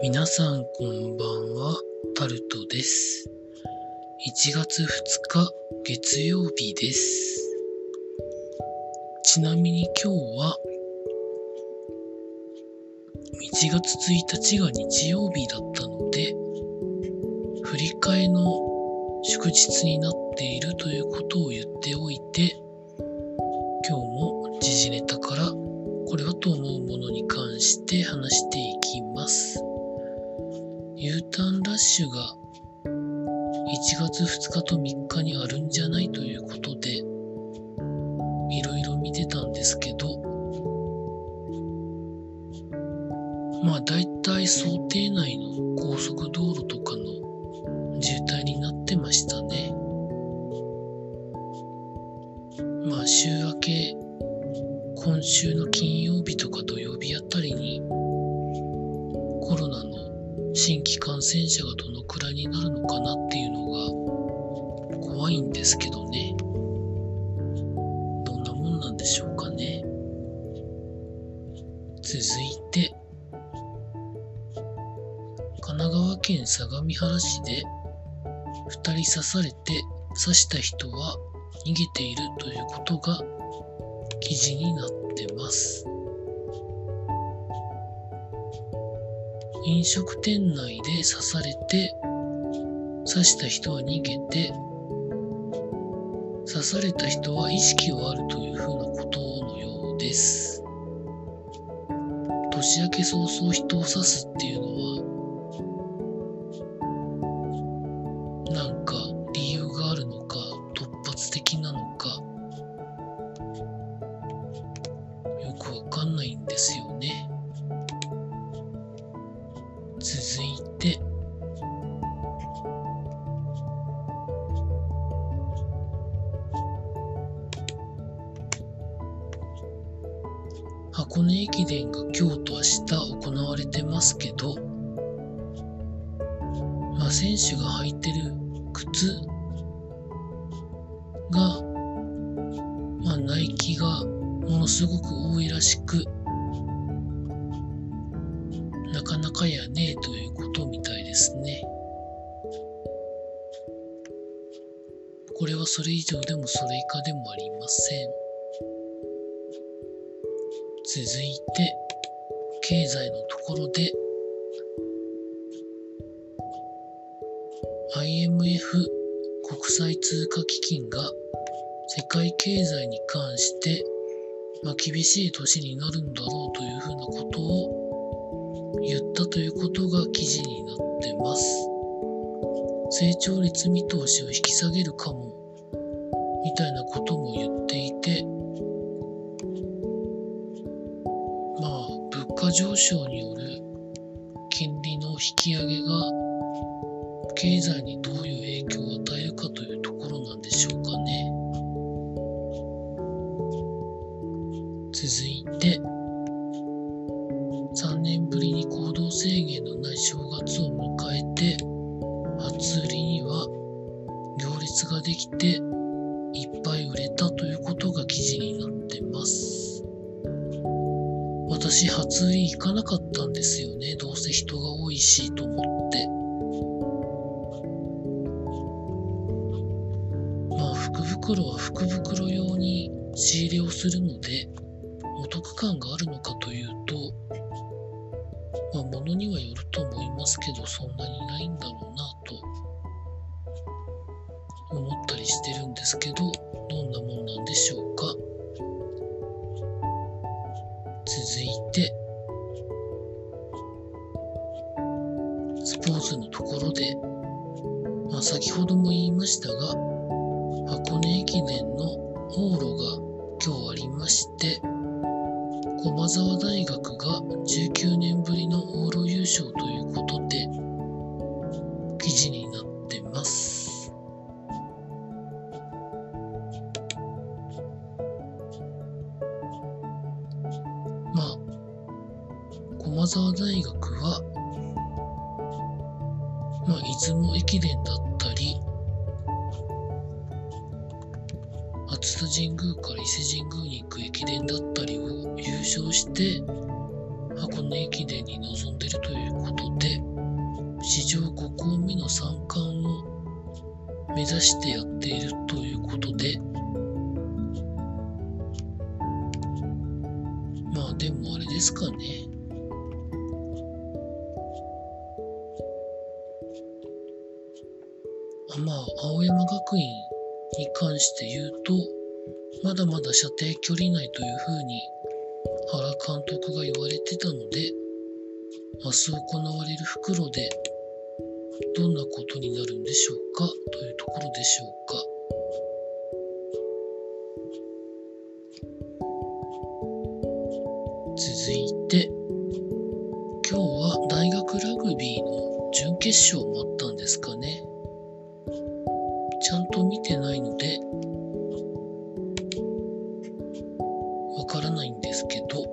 皆さんこんばんは、タルトです。1月2日月曜日です。ちなみに今日は1月1日が日曜日だったので、振り替えの祝日になっているということを言っておいて、今日も時事ネタからこれはと思うものに関して話してッシュが1月2日と3日にあるんじゃないということで、いろいろ見てたんですけど、まあ大体想定内の高速道路とかの渋滞になってましたね。まあ週明け、今週の金曜日とか土曜日あたりにコロナの新規感染者がどのくらいになるのかなっていうのが怖いんですけどね。どんなもんなんでしょうかね。続いて、神奈川県相模原市で2人刺されて刺した人は逃げているということが記事になってます。飲食店内で刺されて、刺した人は逃げて、刺された人は意識はあるというふうなことのようです。年明け早々人を刺すっていうのは、なんか理由があるのか、突発的なのか、よくわかんないんですよね。箱根駅伝が今日と明日行われてますけど、まあ選手が履いてる靴が、まあナイキがものすごく多いらしく、なかなかやねえということみたいですね。これはそれ以上でもそれ以下でもありません。続いて、経済のところで、IMF 国際通貨基金が世界経済に関して、まあ、厳しい年になるんだろうというふうなことを言ったということが記事になってます。成長率見通しを引き下げるかも、みたいなことも言っていて、価上昇による金利の引き上げが、経済にどういう影響を与えるかというところなんでしょうかね。続いて、3年ぶりに行動制限のない正月を迎えて、初売りには行列ができていっぱい売れたということが記事になってます。私、初売行かなかったんですよね。どうせ人が多いしと思って。まあ、福袋は福袋用に仕入れをするので、お得感があるのかというと、まあ、ものにはよると思いますけど、そんなにないんだろうなと思ったりしてるんですけど、どんなもんなんでしょうか。ころで、まあ、先ほども言いましたが、箱根駅伝の往路が今日ありまして、駒沢大学が19年ぶりの往路優勝ということで、記事になってます。駒沢大学、まあ、出雲駅伝だったり、熱田神宮から伊勢神宮に行く駅伝だったりを優勝して、箱根駅伝に臨んでいるということで、史上5校目の三冠を目指してやっているまあ、青山学院に関して言うと、まだまだ射程距離内というふうに原監督が言われてたので、明日行われる袋でどんなことになるんでしょうかというところでしょうか。続いて、今日は大学ラグビーの準決勝もあったんですかね。ないんですけど、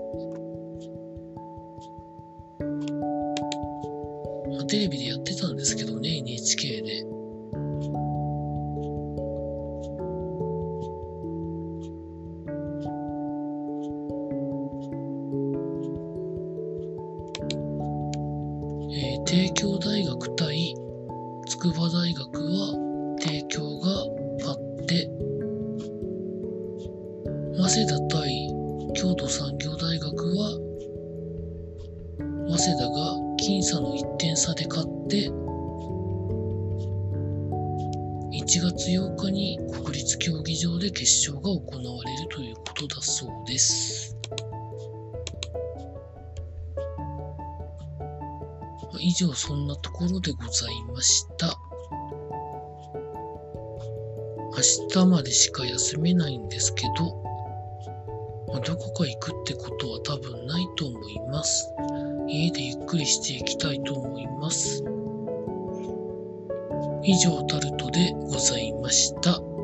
まあ、テレビでやってたんですけどね、NHK で。えー帝京大学対筑波大学は帝京が勝って、早稲田対京都産業大学は、早稲田が僅差の1点差で勝って、1月8日に国立競技場で決勝が行われるということだそうです。以上そんなところでございました。明日までしか休めないんですけど、まあどこか行くってことは多分ないと思います。家でゆっくりしていきたいと思います。以上タルトでございました。